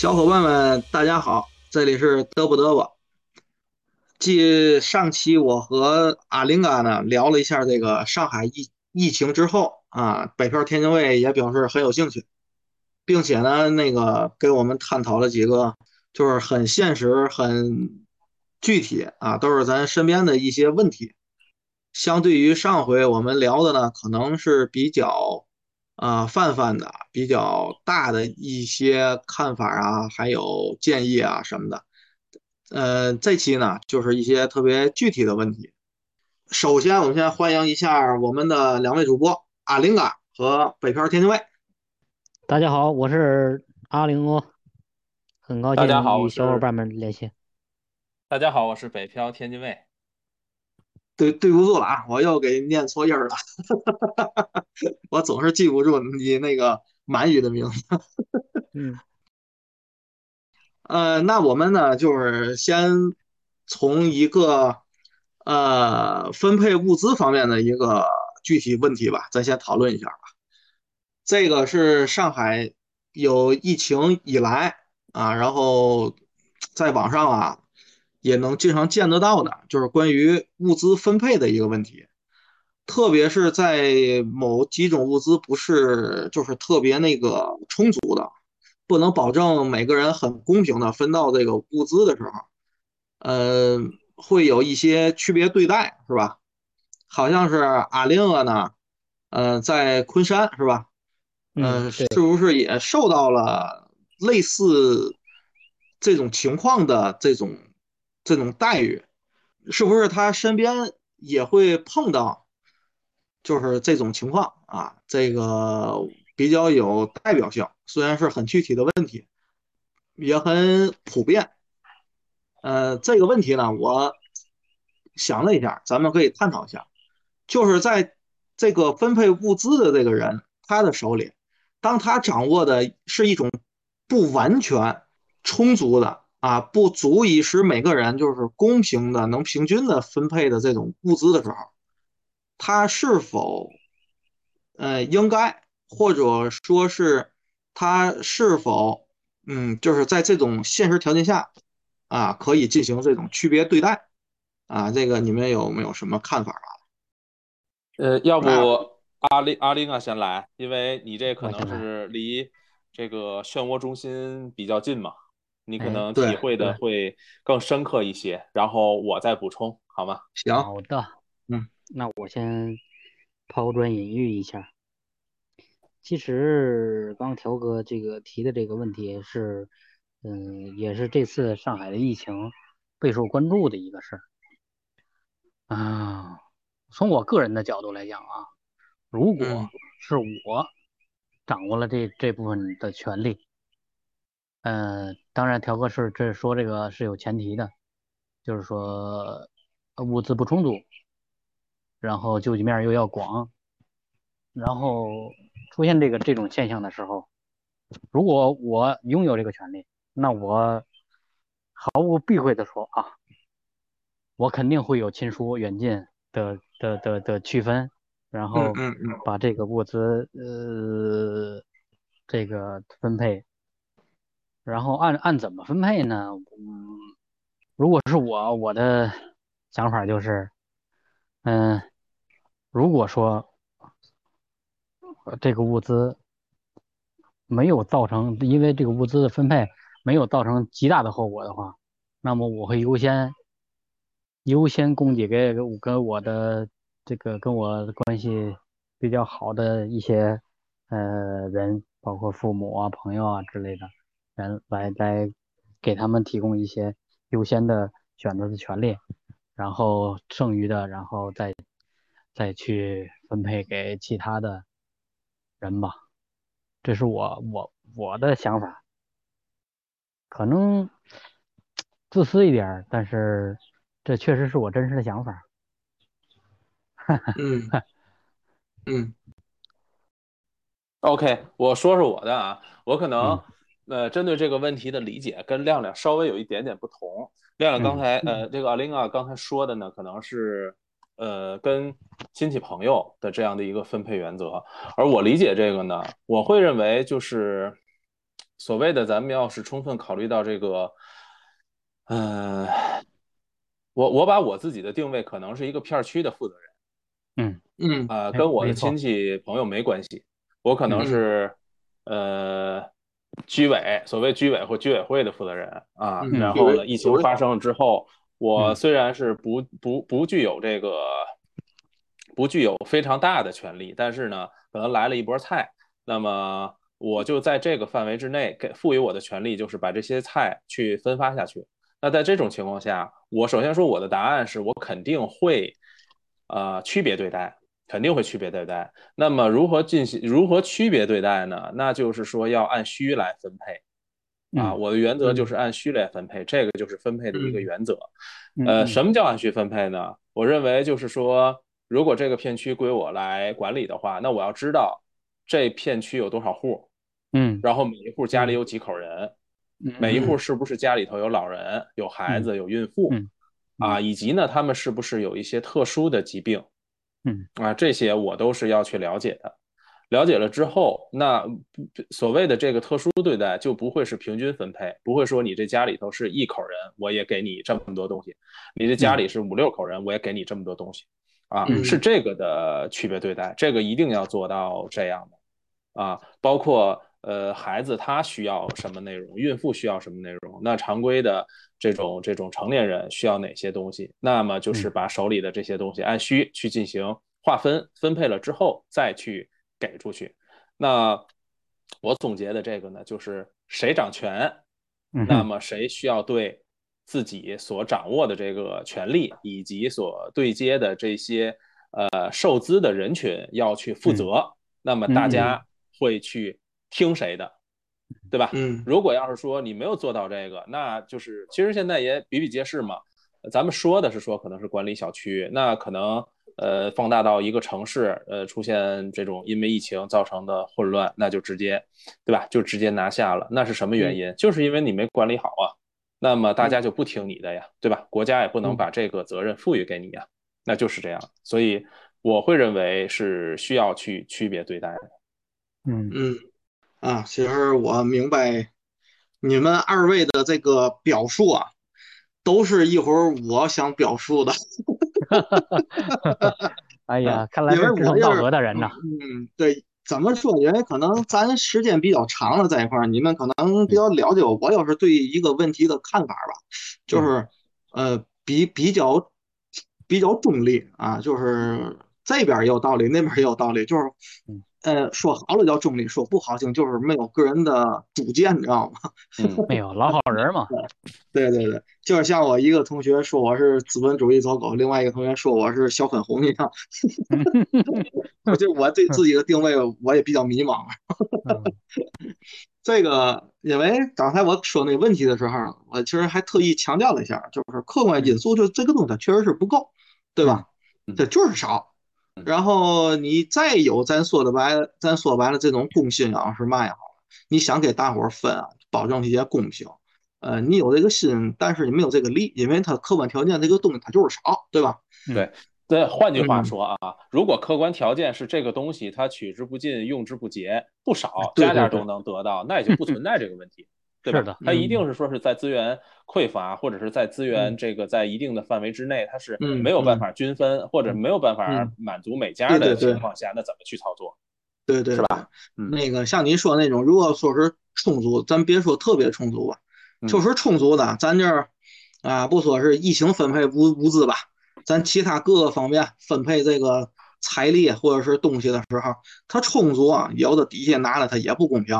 小伙伴们，大家好，这里是嘚啵嘚啵。继上期我和阿林嘎呢聊了一下这个上海疫疫情之后啊，北漂天津卫也表示很有兴趣，并且呢，那个给我们探讨了几个就是很现实、很具体啊，都是咱身边的一些问题。相对于上回我们聊的呢，可能是比较。啊，泛泛的比较大的一些看法啊，还有建议啊什么的。呃，这期呢就是一些特别具体的问题。首先，我们先欢迎一下我们的两位主播阿林嘎和北漂天津卫。大家好，我是阿林哥，很高兴与小伙伴们连线。大家好，我是北漂天津卫。对对不住了啊，我又给念错音了，我总是记不住你那个满语的名字。嗯，呃，那我们呢，就是先从一个呃分配物资方面的一个具体问题吧，咱先讨论一下吧。这个是上海有疫情以来啊，然后在网上啊。也能经常见得到的，就是关于物资分配的一个问题，特别是在某几种物资不是就是特别那个充足的，不能保证每个人很公平的分到这个物资的时候，呃，会有一些区别对待，是吧？好像是阿令啊呢，呃，在昆山是吧？嗯，是不是也受到了类似这种情况的这种？这种待遇，是不是他身边也会碰到？就是这种情况啊，这个比较有代表性，虽然是很具体的问题，也很普遍。呃，这个问题呢，我想了一下，咱们可以探讨一下，就是在这个分配物资的这个人，他的手里，当他掌握的是一种不完全充足的。啊，不足以使每个人就是公平的、能平均的分配的这种物资的时候，他是否，呃，应该或者说是他是否，嗯，就是在这种现实条件下，啊，可以进行这种区别对待，啊，这个你们有没有什么看法啊？呃，要不阿林阿林啊先来，因为你这可能是离这个漩涡中心比较近嘛。你可能体会的会更深刻一些，然后我再补充，好吗？行，好的，嗯，那我先抛砖引玉一下。其实刚条哥这个提的这个问题是，嗯，也是这次上海的疫情备受关注的一个事儿啊。从我个人的角度来讲啊，如果是我掌握了这这部分的权利。嗯，当然，条哥是这说这个是有前提的，就是说物资不充足，然后救济面又要广，然后出现这个这种现象的时候，如果我拥有这个权利，那我毫无避讳的说啊，我肯定会有亲疏远近的的的的区分，然后把这个物资呃这个分配。然后按按怎么分配呢？嗯，如果是我，我的想法就是，嗯，如果说这个物资没有造成，因为这个物资的分配没有造成极大的后果的话，那么我会优先优先供给给跟我的这个跟我关系比较好的一些呃人，包括父母啊、朋友啊之类的。人来来给他们提供一些优先的选择的权利，然后剩余的，然后再再去分配给其他的人吧。这是我我我的想法，可能自私一点，但是这确实是我真实的想法。嗯嗯，OK，我说说我的啊，我可能。呃，针对这个问题的理解跟亮亮稍微有一点点不同。亮亮刚才，呃，这个阿玲啊刚才说的呢，可能是，呃，跟亲戚朋友的这样的一个分配原则。而我理解这个呢，我会认为就是，所谓的咱们要是充分考虑到这个，嗯，我我把我自己的定位可能是一个片区的负责人。嗯嗯啊，跟我的亲戚朋友没关系，我可能是呃居委，所谓居委或居委会的负责人啊。然后呢，疫情发生了之后，我虽然是不不不具有这个不具有非常大的权利，但是呢，可能来了一波菜，那么我就在这个范围之内给赋予我的权利，就是把这些菜去分发下去。那在这种情况下，我首先说我的答案是我肯定会。呃，区别对待肯定会区别对待。那么如何进行如何区别对待呢？那就是说要按需来分配啊。我的原则就是按需来分配，这个就是分配的一个原则。呃，什么叫按需分配呢？我认为就是说，如果这个片区归我来管理的话，那我要知道这片区有多少户，嗯，然后每一户家里有几口人，每一户是不是家里头有老人、有孩子、有孕妇。啊，以及呢，他们是不是有一些特殊的疾病？嗯，啊，这些我都是要去了解的。了解了之后，那所谓的这个特殊对待就不会是平均分配，不会说你这家里头是一口人，我也给你这么多东西；你这家里是五六口人，我也给你这么多东西。啊，是这个的区别对待，这个一定要做到这样的。啊，包括。呃，孩子他需要什么内容？孕妇需要什么内容？那常规的这种这种成年人需要哪些东西？那么就是把手里的这些东西按需去进行划分分配了之后，再去给出去。那我总结的这个呢，就是谁掌权，那么谁需要对自己所掌握的这个权利以及所对接的这些呃受资的人群要去负责。那么大家会去。听谁的，对吧？嗯，如果要是说你没有做到这个，那就是其实现在也比比皆是嘛。咱们说的是说可能是管理小区，那可能呃放大到一个城市，呃出现这种因为疫情造成的混乱，那就直接，对吧？就直接拿下了。那是什么原因？就是因为你没管理好啊。那么大家就不听你的呀，对吧？国家也不能把这个责任赋予给你呀，那就是这样。所以我会认为是需要去区别对待的。嗯嗯。啊，其实我明白你们二位的这个表述啊，都是一会儿我想表述的。哎呀，看来是志同道合的人呐。嗯，对，怎么说？因为可能咱时间比较长了在一块儿，你们可能比较了解我。我要是对一个问题的看法吧，就是呃，比比较比较中立啊，就是这边也有道理，那边也有道理，就是。呃，说好了叫中立，说不好听就是没有个人的主见，你知道吗？没有老好人嘛。对对对，就是像我一个同学说我是资本主义走狗，另外一个同学说我是小粉红一样。我就我对自己的定位，我也比较迷茫。这个，因为刚才我说那个问题的时候，我其实还特意强调了一下，就是客观因素，就这个东西它确实是不够，对吧？这就是少。然后你再有咱说的白，咱说白了这种公信啊是嘛也好，你想给大伙儿分啊，保证一些公平，呃，你有这个心，但是你没有这个力，因为它客观条件这个东西它就是少，对吧？对，对，换句话说啊，如果客观条件是这个东西它取之不尽、用之不竭，不少，家家都能得到，那也就不存在这个问题。是的，它一定是说是在资源匮乏，或者是在资源这个在一定的范围之内，它是没有办法均分，或者没有办法满足每家的情况下，那怎么去操作？对对，是吧？那个像您说那种，如果说是充足，咱别说特别充足吧，就是充足的，咱这儿啊，不说是疫情分配物物资吧，咱其他各个方面分配这个财力或者是东西的时候，它充足啊，有的底下拿了它也不公平，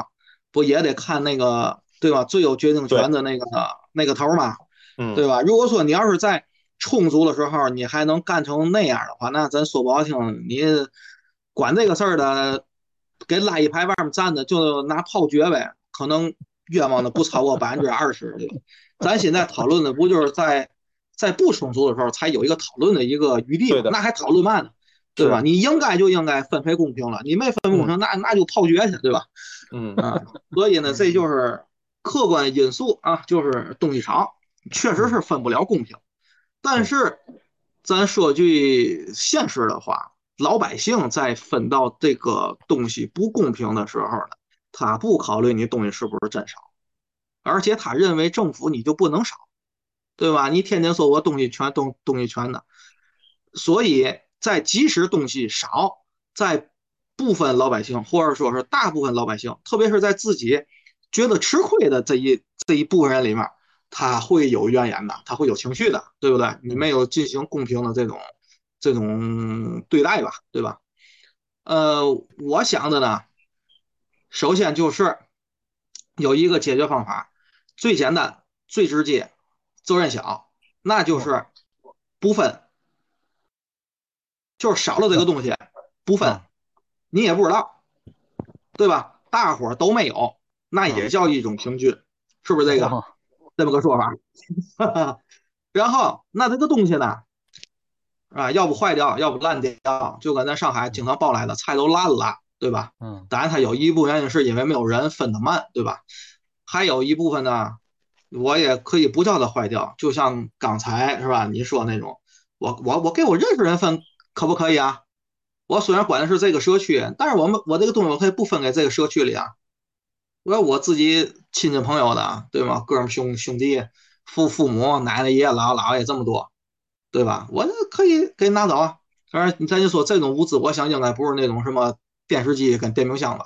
不也得看那个。对吧？最有决定权的那个那个头嘛，嗯，对吧？如果说你要是在充足的时候，你还能干成那样的话，那咱说不好听，你管这个事儿的，给拉一排外面站着就拿炮决呗，可能冤枉的不超过百分之二十。对咱现在讨论的不就是在在不充足的时候才有一个讨论的一个余地吗？那还讨论嘛呢？对吧？你应该就应该分配公平了，你没分配公平，那那就炮决去，对吧？嗯啊，所以呢，这就是。客观因素啊，就是东西少，确实是分不了公平。但是，咱说句现实的话，老百姓在分到这个东西不公平的时候呢，他不考虑你东西是不是真少，而且他认为政府你就不能少，对吧？你天天说我东西全东东西全的，所以在即使东西少，在部分老百姓或者说是大部分老百姓，特别是在自己觉得吃亏的这一这一部分人里面，他会有怨言的，他会有情绪的，对不对？你没有进行公平的这种这种对待吧，对吧？呃，我想的呢。首先就是有一个解决方法，最简单、最直接、责任小，那就是不分，就是少了这个东西不分，你也不知道，对吧？大伙都没有，那也叫一种平均，是不是这个这么个说法？然后那这个东西呢，啊，要不坏掉，要不烂掉，就跟咱上海经常报来的菜都烂了。对吧？嗯，当然，它有一部分原因是因为没有人分得慢，对吧？还有一部分呢，我也可以不叫它坏掉，就像刚才是吧？你说那种，我我我给我认识人分可不可以啊？我虽然管的是这个社区，但是我们我这个东西我可以不分给这个社区里啊。我我自己亲戚朋友的，对吗？哥们兄兄弟、父父母、奶奶、爷爷、姥姥姥爷这么多，对吧？我可以给你拿走啊。当然，咱就说这种物资，我想应该不是那种什么。电视机跟电冰箱吧，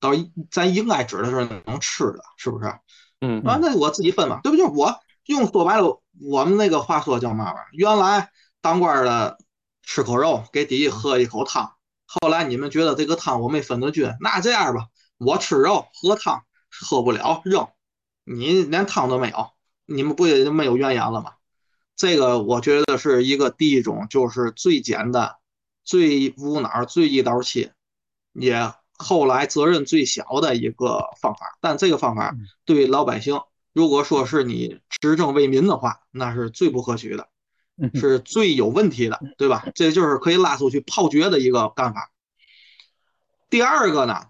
到咱应该指的是能吃的，是不是？嗯，啊，那我自己分嘛，对不？就是我用说白了，我们那个话说叫嘛玩意儿？原来当官的吃口肉，给底下喝一口汤。后来你们觉得这个汤我没分得均，那这样吧，我吃肉喝汤喝不了扔，你连汤都没有，你们不也就没有怨言了吗？这个我觉得是一个第一种，就是最简单、最无脑、最一刀切。也后来责任最小的一个方法，但这个方法对老百姓，如果说是你执政为民的话，那是最不可取的，是最有问题的，对吧？这就是可以拉出去炮决的一个干法。第二个呢，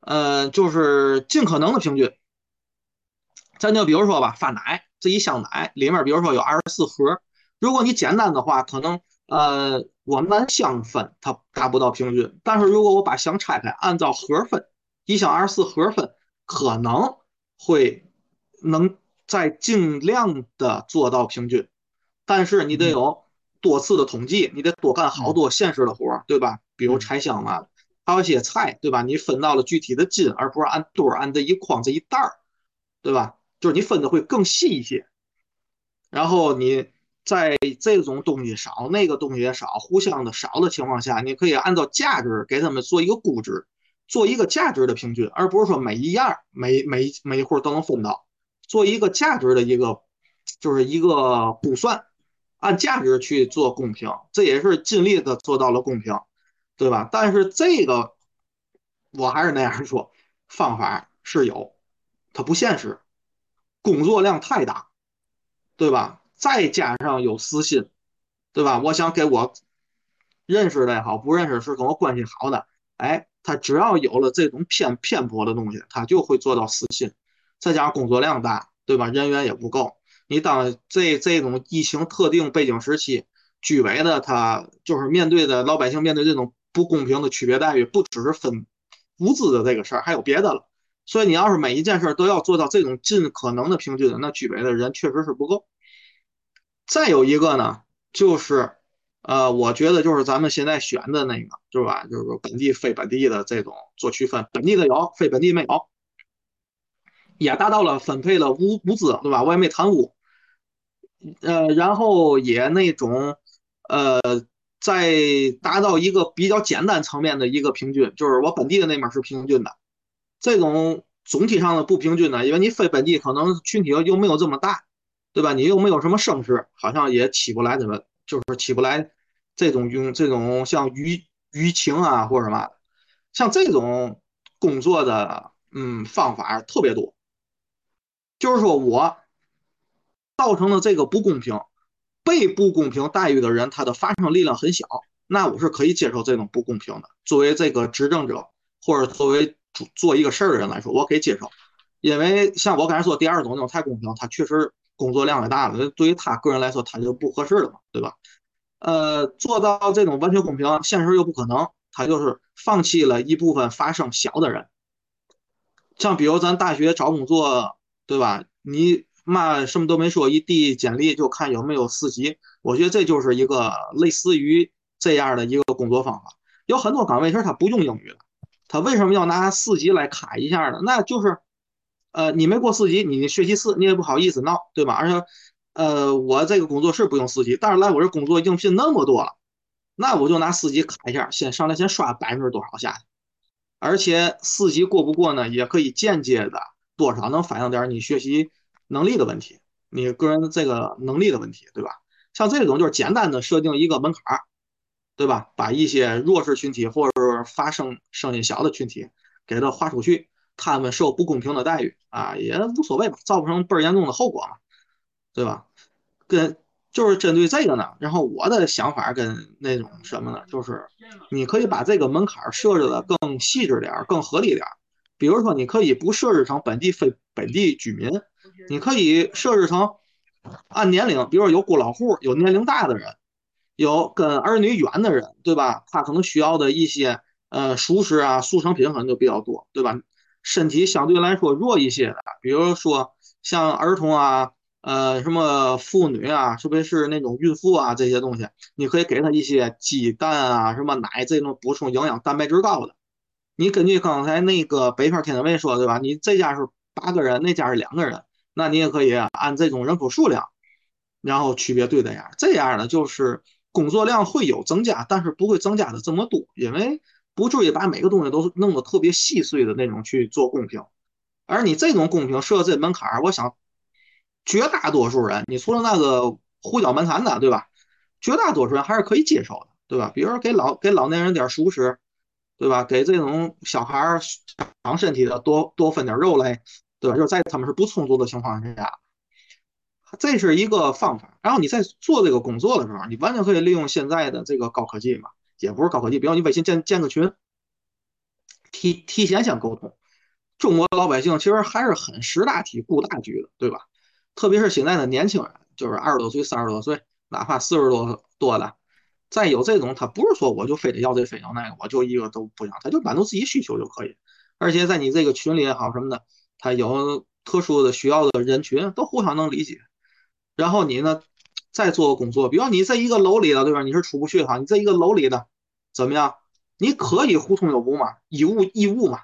呃，就是尽可能的平均。咱就比如说吧，发奶这一箱奶里面，比如说有二十四盒，如果你简单的话，可能。呃，我按箱分，它达不到平均。但是如果我把箱拆开，按照盒分，一箱二十四盒分，可能会能在尽量的做到平均。但是你得有多次的统计，你得多干好多现实的活，对吧？比如拆箱嘛，还有一些菜，对吧？你分到了具体的斤，而不是按堆儿、按这一筐、这一袋儿，对吧？就是你分的会更细一些。然后你。在这种东西少，那个东西也少，互相的少的情况下，你可以按照价值给他们做一个估值，做一个价值的平均，而不是说每一样每每每一户都能分到，做一个价值的一个就是一个估算，按价值去做公平，这也是尽力的做到了公平，对吧？但是这个我还是那样说，方法是有，它不现实，工作量太大，对吧？再加上有私心，对吧？我想给我认识的也好，不认识是跟我关系好的，哎，他只要有了这种偏偏颇的东西，他就会做到私心。再加上工作量大，对吧？人员也不够。你当这这种疫情特定背景时期，居委的他就是面对的老百姓面对这种不公平的区别待遇，不只是分物资的这个事儿，还有别的了。所以你要是每一件事都要做到这种尽可能的平均，那居委的人确实是不够。再有一个呢，就是，呃，我觉得就是咱们现在选的那个，是吧？就是说本地非本地的这种做区分，本地的有，非本地没有，也达到了分配了物物资，对吧？我也没贪污，呃，然后也那种，呃，在达到一个比较简单层面的一个平均，就是我本地的那面是平均的，这种总体上的不平均呢，因为你非本地可能群体又没有这么大。对吧？你又没有什么声势，好像也起不来怎么，就是起不来这种用这种像舆舆情啊或者什么，像这种工作的嗯方法特别多。就是说我造成的这个不公平，被不公平待遇的人，他的发声力量很小，那我是可以接受这种不公平的。作为这个执政者或者作为做一个事儿的人来说，我可以接受，因为像我刚才说第二种那种太公平，他确实。工作量也大了，对于他个人来说，他就不合适了嘛，对吧？呃，做到这种完全公平，现实又不可能，他就是放弃了一部分发声小的人，像比如咱大学找工作，对吧？你嘛什么都没说，一递简历就看有没有四级。我觉得这就是一个类似于这样的一个工作方法。有很多岗位是他不用英语的，他为什么要拿四级来卡一下呢？那就是，呃，你没过四级，你学习四，你也不好意思闹，对吧？而且，呃，我这个工作是不用四级，但是来我这工作应聘那么多了，那我就拿四级卡一下，先上来先刷百分之多少下去。而且四级过不过呢，也可以间接的多少能反映点你学习能力的问题，你个人这个能力的问题，对吧？像这种就是简单的设定一个门槛儿，对吧？把一些弱势群体或者是发声声音小的群体给他划出去，他们受不公平的待遇啊，也无所谓吧，造不成倍儿严重的后果嘛，对吧？跟。就是针对这个呢，然后我的想法跟那种什么呢，就是你可以把这个门槛设置的更细致点儿，更合理点儿。比如说，你可以不设置成本地非本地居民，你可以设置成按年龄，比如说有孤老户，有年龄大的人，有跟儿女远的人，对吧？他可能需要的一些呃熟食啊、速成品可能就比较多，对吧？身体相对来说弱一些的，比如说像儿童啊。呃，什么妇女啊，特别是那种孕妇啊，这些东西，你可以给他一些鸡蛋啊，什么奶这种补充营养、蛋白质高的。你根据刚才那个北方天津卫说，对吧？你这家是八个人，那家是两个人，那你也可以按这种人口数量，然后区别对待下。这样呢，就是工作量会有增加，但是不会增加的这么多，因为不至于把每个东西都弄得特别细碎的那种去做公平。而你这种公平设这门槛，我想。绝大多数人，你除了那个胡搅蛮缠的，对吧？绝大多数人还是可以接受的，对吧？比如说给老给老年人点熟食，对吧？给这种小孩长身体的多多分点肉类，对吧？就是在他们是不充足的情况之下，这是一个方法。然后你在做这个工作的时候，你完全可以利用现在的这个高科技嘛，也不是高科技，比如你微信建建个群，提提前先沟通。中国老百姓其实还是很识大体、顾大局的，对吧？特别是现在的年轻人，就是二十多岁、三十多岁，哪怕四十多多的，再有这种，他不是说我就非得要这非要那个，我就一个都不要，他就满足自己需求就可以。而且在你这个群里也好什么的，他有特殊的需要的人群都互相能理解。然后你呢，再做工作，比如你在一个楼里的，对吧？你是出不去哈，你在一个楼里的怎么样？你可以互通有无嘛，以物易物嘛。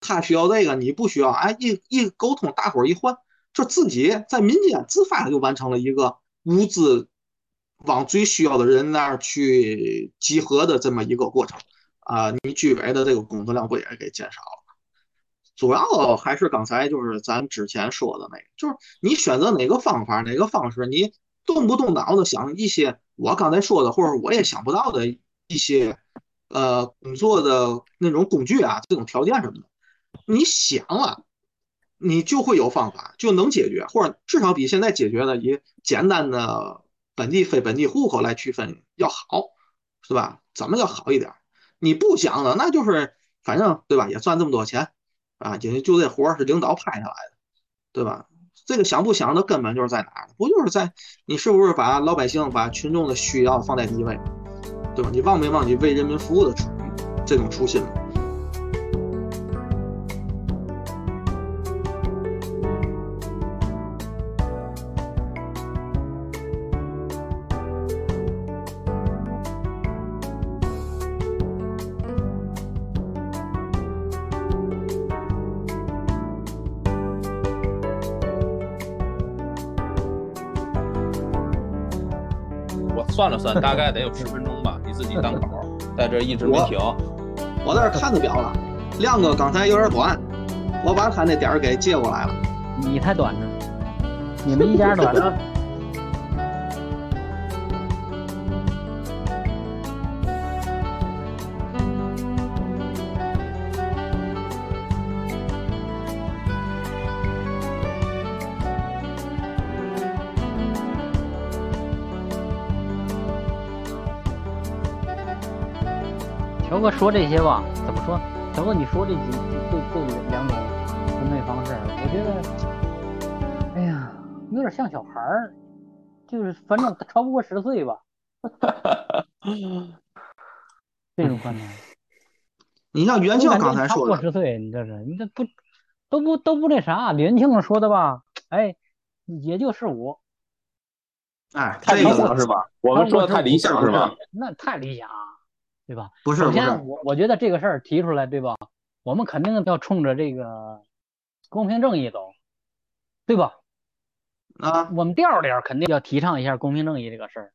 他需要这个，你不需要，哎，一一沟通，大伙儿一换。就自己在民间自发的就完成了一个物资往最需要的人那儿去集合的这么一个过程啊，你居委的这个工作量不也给减少了？主要还是刚才就是咱之前说的那个，就是你选择哪个方法哪个方式，你动不动脑子想一些我刚才说的或者我也想不到的一些呃工作的那种工具啊，这种条件什么的，你想了。你就会有方法，就能解决，或者至少比现在解决的以简单的本地非本地户口来区分要好，是吧？怎么叫好一点？你不想的，那就是反正对吧？也赚这么多钱啊，就就这活是领导派下来的，对吧？这个想不想的根本就是在哪儿？不就是在你是不是把老百姓、把群众的需要放在第一位，对吧？你忘没忘记为人民服务的这种初心？算了算，大概得有十分钟吧。你自己单口，在这一直没停。我在这看着表了，亮哥刚才有点短，我把他那点儿给借过来了。你太短了，你们一家短了。乔哥说这些吧，怎么说？乔哥，你说这几这这两种分配方式，我觉得，哎呀，有点像小孩儿，就是反正超不过十岁吧。这种观点。你像元庆刚才说超过十岁，你这是你这不都不都不那啥，李元庆说的吧？哎，也就十五。哎，太理想是吧？我们说的太理想是吧？那太理想，对吧？不是，首先我我觉得这个事儿提出来，对吧？我们肯定要冲着这个公平正义走，对吧？啊，我们调调肯定要提倡一下公平正义这个事儿。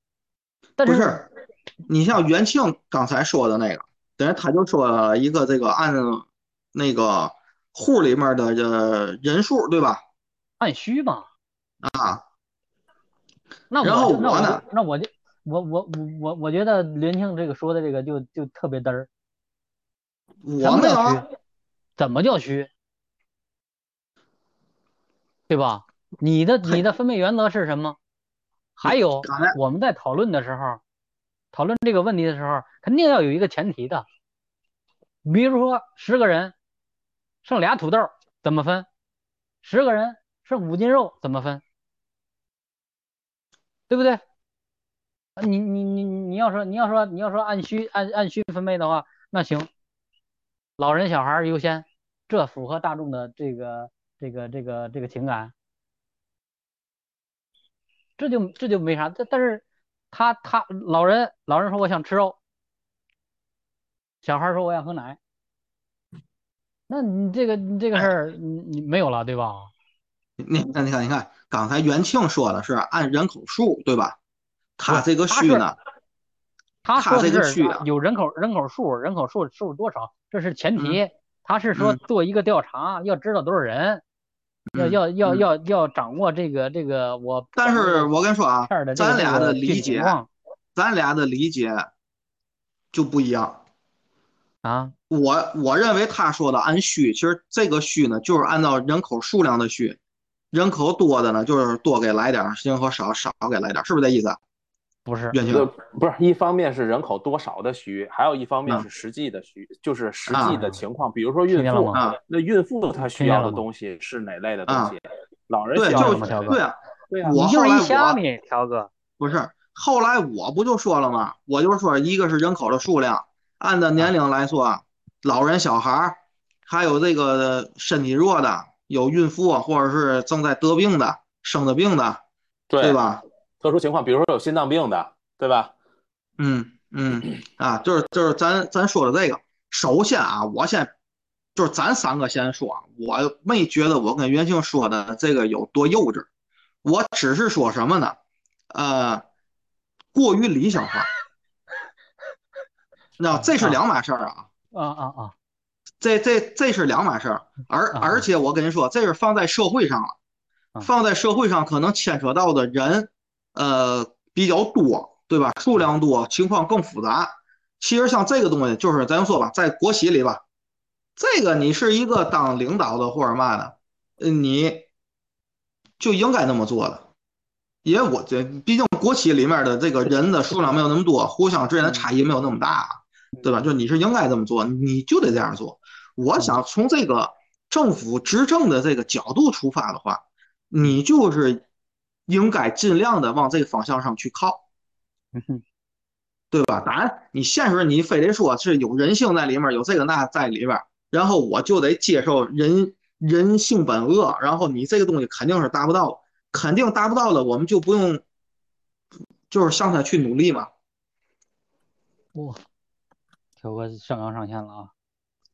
但是，你像袁庆刚才说的那个，等于他就说一个这个按那个户里面的这人数，对吧？按需嘛。啊。那然后我呢？那我就我我我我我觉得林庆这个说的这个就就特别嘚儿。我没有。怎么叫虚？对吧？你的你的分配原则是什么？还有 我们在讨论的时候，讨论这个问题的时候，肯定要有一个前提的。比如说十个人剩俩土豆怎么分？十个人剩五斤肉怎么分？对不对？你你你你要说你要说你要说按需按按需分配的话，那行，老人小孩优先，这符合大众的这个这个这个这个情感，这就这就没啥。但但是他他老人老人说我想吃肉，小孩说我想喝奶，那你这个你这个事儿你你没有了对吧？你看你看你看。刚才元庆说的是按人口数，对吧？他这个序呢？他说这个序有人口人口数，人口数数多少？这是前提。他是说做一个调查，要知道多少人，要要要要要掌握这个这个我。但是我跟你说啊，咱俩的理解，咱俩的理解就不一样啊。我我认为他说的按序，其实这个序呢，就是按照人口数量的序。人口多的呢，就是多给来点儿；人口少少给来点儿，是不是这意思？不是，不是。一方面是人口多少的虚，还有一方面是实际的虚，就是实际的情况。比如说孕妇，那孕妇她需要的东西是哪类的东西？老人需要什么？对啊，对啊。我后来我条哥不是，后来我不就说了吗？我就说，一个是人口的数量，按照年龄来说，老人、小孩还有这个身体弱的。有孕妇或者是正在得病的、生的病的，对吧？特殊情况，比如说有心脏病的，对吧？嗯嗯啊，就是就是咱咱说的这个。首先啊，我先就是咱三个先说，我没觉得我跟袁庆说的这个有多幼稚，我只是说什么呢？呃，过于理想化。那这是两码事儿啊。啊啊啊！这这这是两码事儿，而而且我跟你说，这是放在社会上了，放在社会上可能牵扯到的人，呃比较多，对吧？数量多，情况更复杂。其实像这个东西，就是咱说吧，在国企里吧，这个你是一个当领导的或者嘛的，你就应该那么做的，因为我这毕竟国企里面的这个人的数量没有那么多，互相之间的差异没有那么大，对吧？就你是应该这么做，你就得这样做。我想从这个政府执政的这个角度出发的话，你就是应该尽量的往这个方向上去靠，对吧？当然，你现实你非得说是有人性在里面，有这个那在里边，然后我就得接受人人性本恶，然后你这个东西肯定是达不到，肯定达不到了，我们就不用就是向他去努力嘛。哇，条哥上纲上线了啊！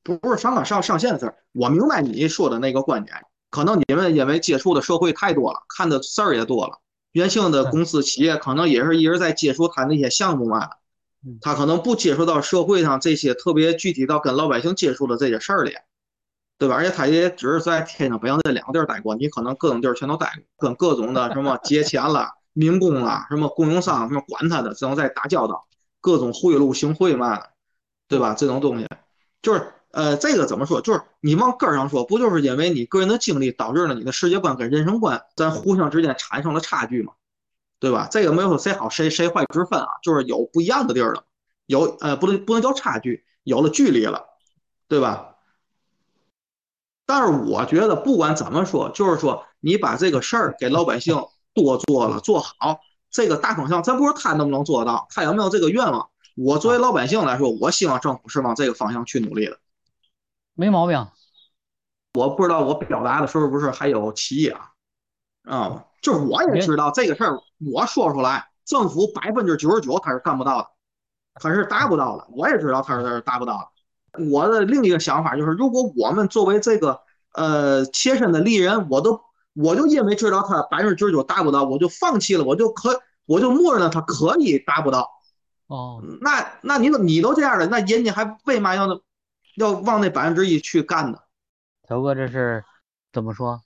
不是上纲上上线的事儿，我明白你说的那个观点。可能你们因为接触的社会太多了，看的事儿也多了。原先的公司企业可能也是一直在接触他那些项目嘛，他可能不接触到社会上这些特别具体到跟老百姓接触的这些事儿里，对吧？而且他也只是在天津、北京这两个地儿待过，你可能各种地儿全都待过，跟各种的什么 节钱了、民工了、什么供应商什么管他的，只能在打交道，各种贿赂、行贿嘛，对吧？这种东西就是。呃，这个怎么说？就是你往根儿上说，不就是因为你个人的经历导致了你的世界观跟人生观咱互相之间产生了差距嘛？对吧？这个没有谁好谁谁坏之分啊，就是有不一样的地儿了，有呃不能不能叫差距，有了距离了，对吧？但是我觉得不管怎么说，就是说你把这个事儿给老百姓多做了做好，这个大方向，咱不说他能不能做到，他有没有这个愿望？我作为老百姓来说，我希望政府是往这个方向去努力的。没毛病，我不知道我表达的是不是还有歧义啊？啊，就是我也知道这个事儿，我说出来，政府百分之九十九他是干不到的，他是达不到的。我也知道他是达不到的。我的另一个想法就是，如果我们作为这个呃切身的利人，我都我就因为知道他百分之九十九达不到，我就放弃了，我就可我就默认了他可以达不到。哦，那那你都你都这样了，那人家还为嘛要要往那百分之一去干呢？头哥，这是怎么说？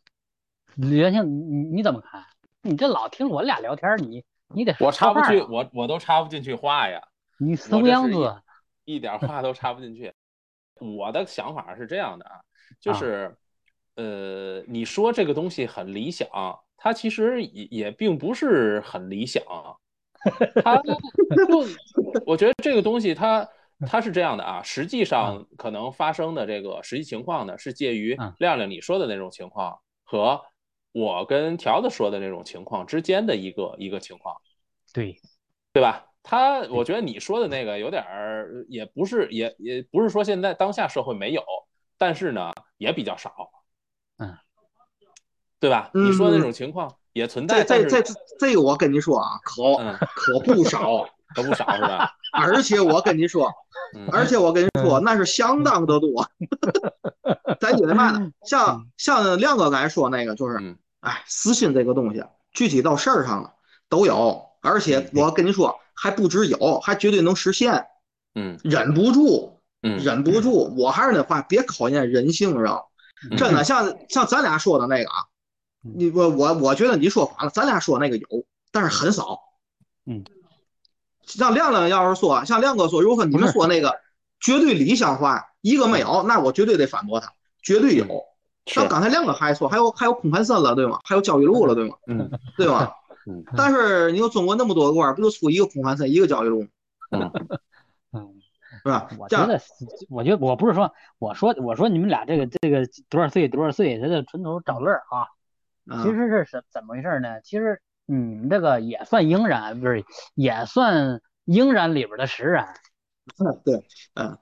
袁庆，你你怎么看？你这老听我俩聊天，你你得我插不去，我我都插不进去话呀。你什么样子？一点话都插不进去。我的想法是这样的啊，就是呃，你说这个东西很理想，它其实也也并不是很理想。他就 我觉得这个东西，它它是这样的啊。实际上可能发生的这个实际情况呢，是介于亮亮你说的那种情况和我跟条子说的那种情况之间的一个一个情况。对，对吧？他我觉得你说的那个有点儿，也不是也也不是说现在当下社会没有，但是呢也比较少。嗯，对吧？你说的那种情况。也存在，这这这这个我跟你说啊，可可不少，可不少是吧？而且我跟你说，而且我跟你说，那是相当的多。咱觉得嘛呢？像像亮哥刚才说那个，就是，哎，私心这个东西，具体到事儿上了都有，而且我跟你说，还不止有，还绝对能实现。嗯，忍不住，忍不住。我还是那话，别考验人性，知道真的，像像咱俩说的那个啊。你我我我觉得你说反了，咱俩说那个有，但是很少。嗯，像亮亮要是说，像亮哥说，如果说你们说那个绝对理想化一个没有，那我绝对得反驳他，绝对有。像刚才亮哥还说，还有还有孔繁森了，对吗？还有焦裕禄了，对吗？嗯，对吗？嗯。但是你说中国那么多个官，不就出一个孔繁森，一个焦裕禄？嗯，嗯，是吧？我觉得，我觉得我不是说，我说我说你们俩这个这个多少岁多少岁，他这纯属找乐啊。其实是什怎么回事呢？其实你们这个也算应然，不是也算应然里边的实然。嗯，对，嗯，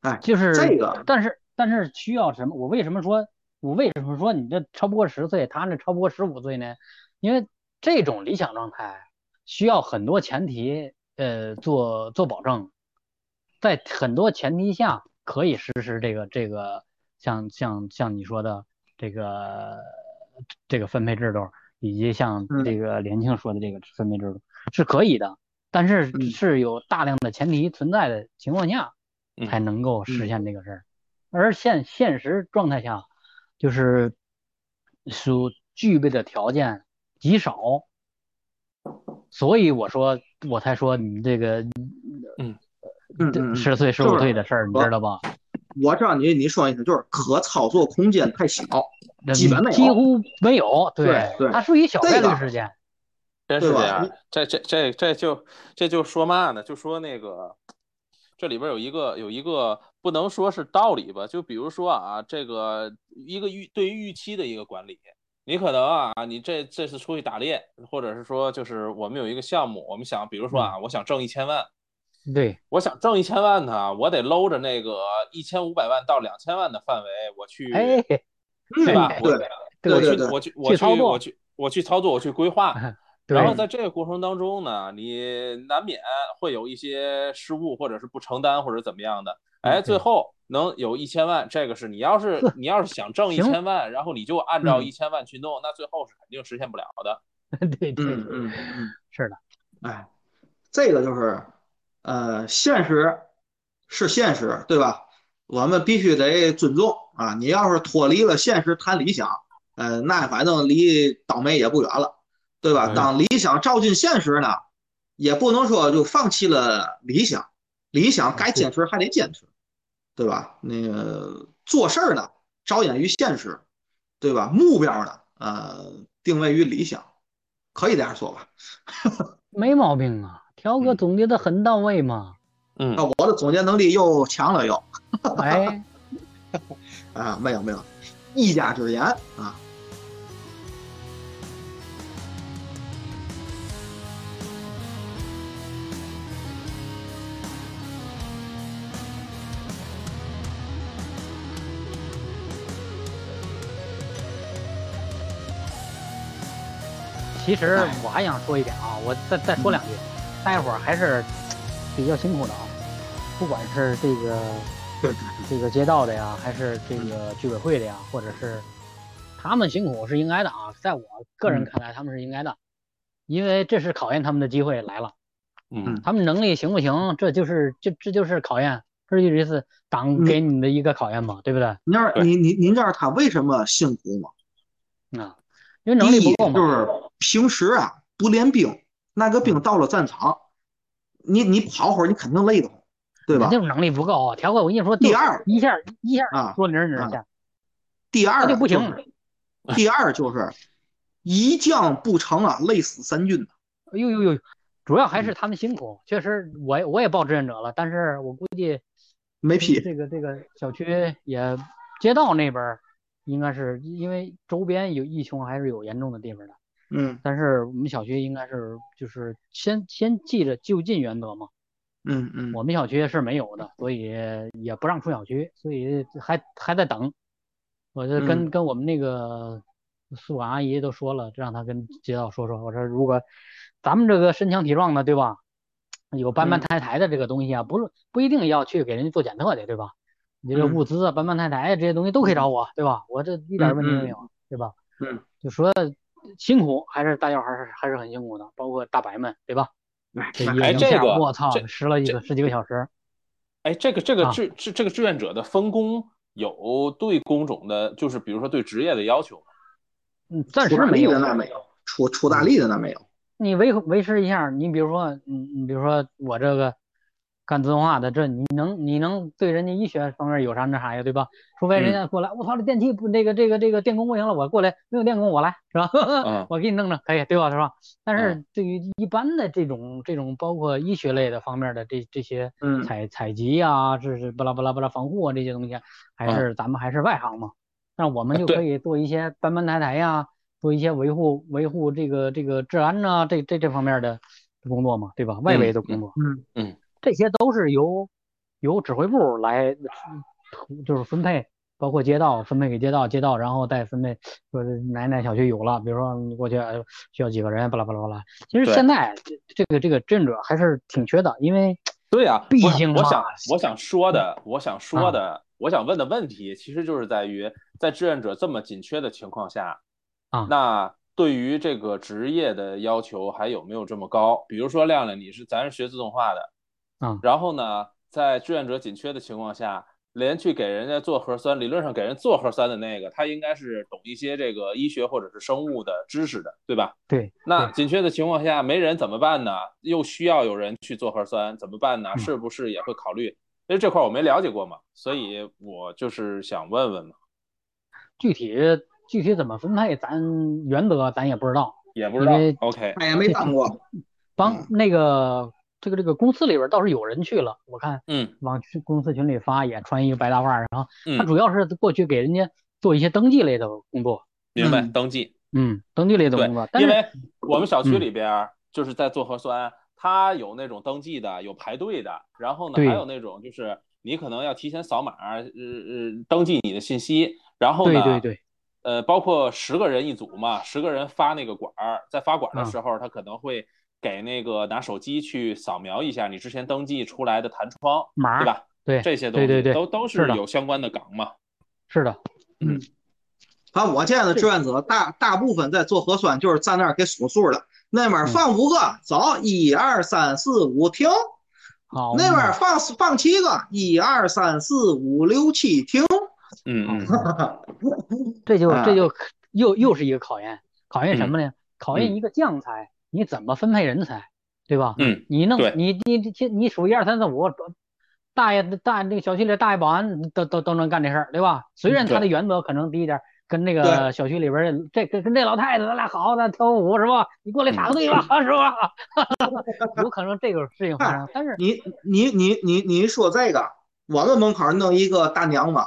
哎，就是这个，但是但是需要什么？我为什么说，我为什么说你这超不过十岁，他那超不过十五岁呢？因为这种理想状态需要很多前提，呃，做做保证，在很多前提下可以实施这个这个，像像像你说的这个。这个分配制度，以及像这个连庆说的这个分配制度是可以的，但是是有大量的前提存在的情况下，才能够实现这个事儿。而现现实状态下，就是所具备的条件极少，所以我说我才说你这个，嗯。嗯，十岁十五岁的事儿，你知道吧？我知道你你说意思就是可操作空间太小。基本没有，几乎没有，对对，它属于小概率事件，真是这样。这这这这就这就说嘛呢？就说那个这里边有一个有一个不能说是道理吧？就比如说啊，这个一个预对于预期的一个管理，你可能啊，你这这次出去打猎，或者是说就是我们有一个项目，我们想，比如说啊，我想挣一千万，对，我想挣一千万呢，我得搂着那个一千五百万到两千万的范围，我去。对吧？对，我去，我去，我去，我去，我去操作，我去规划。然后在这个过程当中呢，你难免会有一些失误，或者是不承担，或者怎么样的。哎，最后能有一千万，这个是你要是你要是想挣一千万，然后你就按照一千万去弄，那最后是肯定实现不了的。对对，嗯嗯嗯，是的。哎，这个就是呃，现实是现实，对吧？我们必须得尊重啊！你要是脱离了现实谈理想，呃，那反正离倒霉也不远了，对吧？当理想照进现实呢，也不能说就放弃了理想，理想该坚持还得坚持，对吧？那个做事儿呢，着眼于现实，对吧？目标呢，呃，定位于理想，可以这样说吧？没毛病啊，乔哥总结的很到位嘛，嗯，我的总结能力又强了又，哎，啊，没有没有，一家之言啊。其实我还想说一点啊，我再再说两句。大伙儿还是比较辛苦的啊，不管是这个这个街道的呀，还是这个居委会的呀，或者是他们辛苦是应该的啊，在我个人看来他们是应该的，因为这是考验他们的机会来了，嗯，他们能力行不行，这就是这这就是考验，这就是党给你的一个考验嘛，对不对？您您您您知道他为什么辛苦吗？啊。因为能力不够嘛，就是平时啊不练兵，那个兵到了战场，你你跑会儿你肯定累得慌，对吧？就是能力不够啊，条哥，我跟你说，第二一下一下啊说零零下，第二就不行。第二就是一将不成啊，累死三军哎呦呦呦，主要还是他们辛苦，确实我我也报志愿者了，但是我估计没批。这个这个小区也街道那边。应该是因为周边有疫情，还是有严重的地方的。嗯，但是我们小区应该是就是先先记着就近原则嘛。嗯嗯。我们小区是没有的，所以也不让出小区，所以还还在等。我就跟跟我们那个宿管阿姨都说了，让她跟街道说说。我说如果咱们这个身强体壮的，对吧？有搬搬抬抬的这个东西啊，不是不一定要去给人家做检测的，对吧？你这物资啊，搬搬抬抬这些东西都可以找我，对吧？我这一点问题没有，对吧？嗯，就说辛苦还是大家还是还是很辛苦的，包括大白们，对吧？哎，这个我操，十了一个十几个小时。哎，这个这个志志这个志愿者的分工有对工种的，就是比如说对职业的要求吗？嗯，暂时没有，那没有，出出大力的那没有。你维维持一下，你比如说，你你比如说我这个。干自动化的，这你能你能对人家医学方面有啥那啥呀，对吧？除非人家过来，我操，这电器不那个这个这个电工不行了，我过来没有电工我来是吧？我给你弄弄可以对吧？是吧？但是对于一般的这种这种包括医学类的方面的这这些采采集啊，这是巴拉巴拉巴拉防护啊这些东西，还是咱们还是外行嘛？那我们就可以做一些搬搬抬抬呀，做一些维护维护这个这个治安呐，这这这方面的工作嘛，对吧？外围的工作，嗯嗯。这些都是由由指挥部来，就是分配，包括街道分配给街道，街道然后再分配说哪哪小区有了，比如说你过去需要几个人，巴拉巴拉巴拉。其实现在这这个这个志愿者还是挺缺的，因为 对啊，毕竟我想我想说的，我想说的，我想问的问题，其实就是在于在志愿者这么紧缺的情况下啊，那对于这个职业的要求还有没有这么高？比如说亮亮，你是咱是学自动化的。嗯，然后呢，在志愿者紧缺的情况下，连去给人家做核酸，理论上给人做核酸的那个，他应该是懂一些这个医学或者是生物的知识的，对吧？对。那紧缺的情况下，没人怎么办呢？又需要有人去做核酸，怎么办呢？是不是也会考虑？因为这块我没了解过嘛，所以我就是想问问嘛。具体具体怎么分配，咱原则咱也不知道，也不知道。OK，他也没当过。帮那个。这个这个公司里边倒是有人去了，我看，嗯，往公司群里发，也穿一个白大褂，然后他主要是过去给人家做一些登记类的工作，明白？登记，嗯，登记类的工作。因为我们小区里边就是在做核酸，他有那种登记的，有排队的，然后呢，还有那种就是你可能要提前扫码，呃呃，登记你的信息，然后呢，对对对，呃，包括十个人一组嘛，十个人发那个管儿，在发管的时候，他可能会。给那个拿手机去扫描一下你之前登记出来的弹窗码，对吧？对，这些东西都都是有相关的岗嘛。是的，嗯。反正我见的志愿者大大部分在做核酸，就是在那儿给数数的。那边放五个，走，一二三四五，停。好。那边放放七个，一二三四五六七，停。嗯嗯。这就这就又又是一个考验，考验什么呢？考验一个将才。你怎么分配人才，对吧？嗯，你弄你你你你数一二三四五，大爷大那个小区里大爷保安都都都能干这事儿，对吧？虽然他的原则可能低一点，跟那个小区里边这跟跟这老太太咱俩好，咱跳舞是吧？你过来插个队吧，是吧？有可能这个事情发生，但是你你你你你说这个，我们门口弄一个大娘子，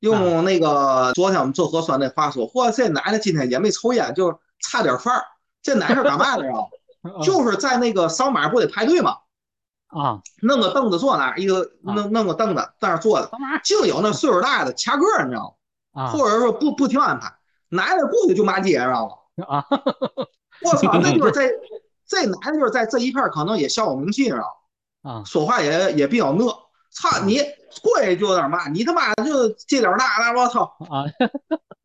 用那个昨天我们做核酸那话说，嚯，这奶奶今天也没抽烟，就差点范儿。这哪是干嘛的呀？就是在那个扫码不得排队吗？啊，弄个凳子坐那儿，一个弄弄个凳子在那儿坐着，净有那岁数大的掐个儿，你知道吗？啊或者说不不听安排，男的过去就骂街，知道吗？啊，我操，那就是 在这男的就是在这一片可能也小有名气，知道吗啊，说话也也比较讷。操你过去就有点骂，你他妈就这点那那，我操啊，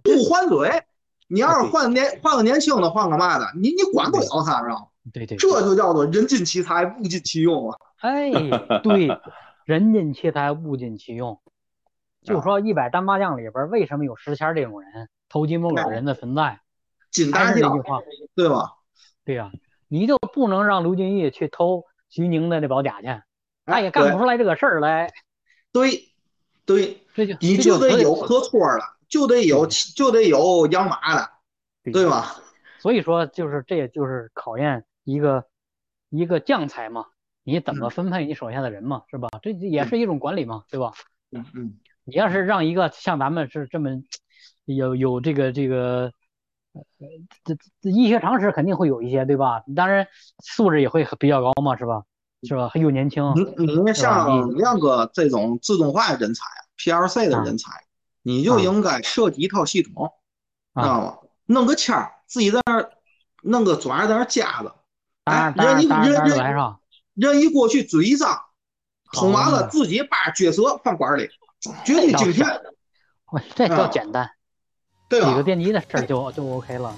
不还嘴。你要是换年换个年轻的，换个嘛的，你你管不了他，知道吗？对对，这就叫做人尽其才，物尽其用啊。哎，对，人尽其才，物尽其用。就说一百单八将里边，为什么有石谦这种人，偷鸡摸狗的人的存在？仅单这句话，对吧？对呀，你就不能让刘俊义去偷徐宁的那宝甲去，他也干不出来这个事儿来。对，对，这就你就得有可托的，就得有就得有养马的，对吧？所以说，就是这也就是考验一个一个将才嘛，你怎么分配你手下的人嘛，是吧？这也是一种管理嘛，对吧？嗯嗯。你要是让一个像咱们是这么有有这个这个呃这这医学常识肯定会有一些对吧？当然素质也会比较高嘛，是吧？是吧？又年轻。你你像亮哥这种自动化人才，PLC 的人才，你就应该设计一套系统，知道吗？弄个签儿，自己在那儿弄个爪在那儿夹着，哎，人一人人人一过去嘴一张，通完了自己把角色放管里。绝对精确，喂，这叫简单，对吧？几个电机的事儿就就 OK 了。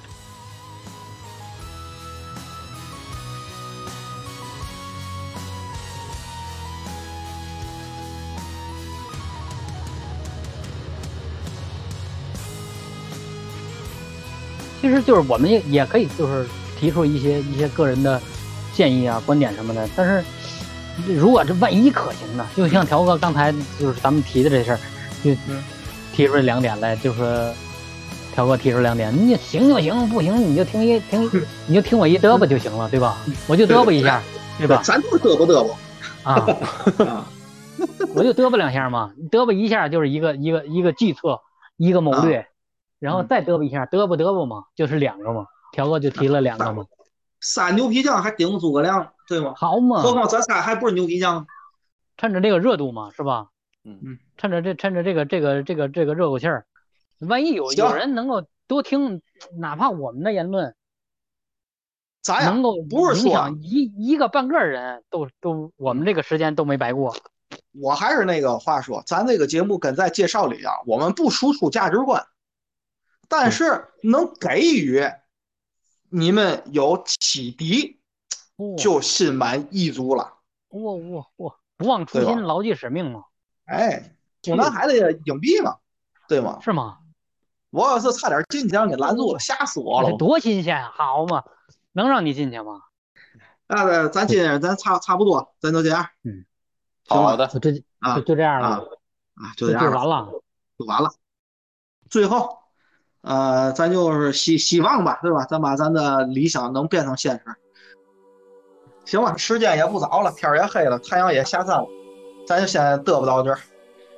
其实就是我们也也可以就是提出一些一些个人的建议啊、观点什么的，但是。如果这万一可行呢？就像条哥刚才就是咱们提的这事儿，就提出这两点来，就是条哥提出两点，你行就行，不行你就听一听，你就听我一嘚啵就行了，对吧？我就嘚啵一下，对吧？咱就嘚啵嘚啵啊，我就嘚啵两下嘛，嘚啵一下就是一个一个一个计策，一个谋略，然后再嘚啵一下，嘚啵嘚啵嘛，就是两个嘛。条哥就提了两个嘛。仨牛皮匠还顶诸葛亮，对吗？好嘛，何况咱仨还不是牛皮匠，趁着这个热度嘛，是吧？嗯嗯，趁着这趁着这个这个这个这个热乎气儿，万一有有人能够多听，哪怕我们的言论，咱能够不是说一一个半个人都都我们这个时间都没白过。我还是那个话说，咱这个节目跟在介绍里啊，我们不输出价值观，但是能给予。你们有启迪，就心满意足了。哇哇哇！不忘初心，牢记使命嘛。哎，中南海的硬币嘛，对吗？是吗？我要是差点进去，让给拦住了，吓死我了。多新鲜，好嘛？能让你进去吗？那咱今天咱差差不多，咱就这样。嗯，好的，就啊，就这样了啊，就这样完了，就完了。最后。呃，咱就是希希望吧，对吧？咱把咱的理想能变成现实。行吧，时间也不早了，天也黑了，太阳也下山了，咱就先嘚啵到这儿。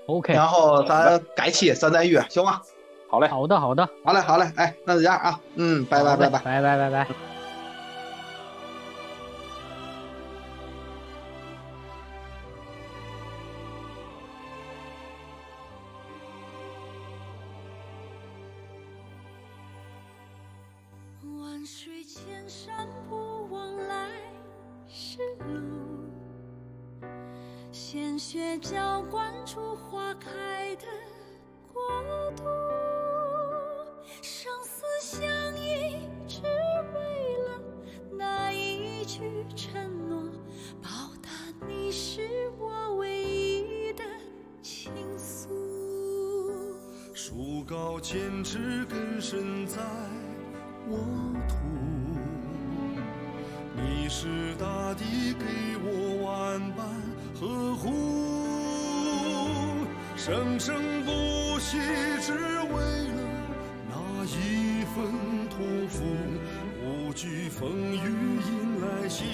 OK。然后咱改期咱再约，行吗？好嘞，好的，好的，好嘞，好嘞，哎，那就这样啊，嗯，拜拜，拜拜，拜拜，拜拜。浇灌出花开的国度，生死相依，只为了那一句承诺，报答你是我唯一的倾诉。树高千尺，根深在沃土，你是大地，给我生生不息只为了那一份托付无惧风雨迎来新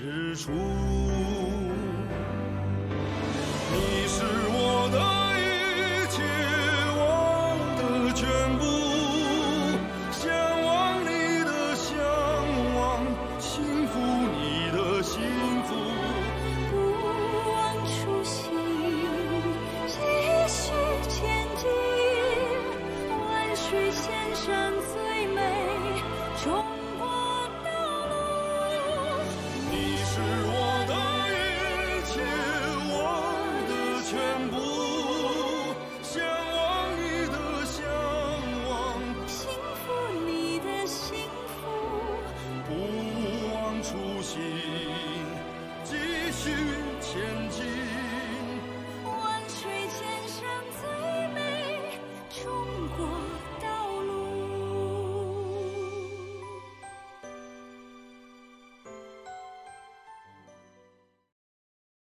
日出。你是我的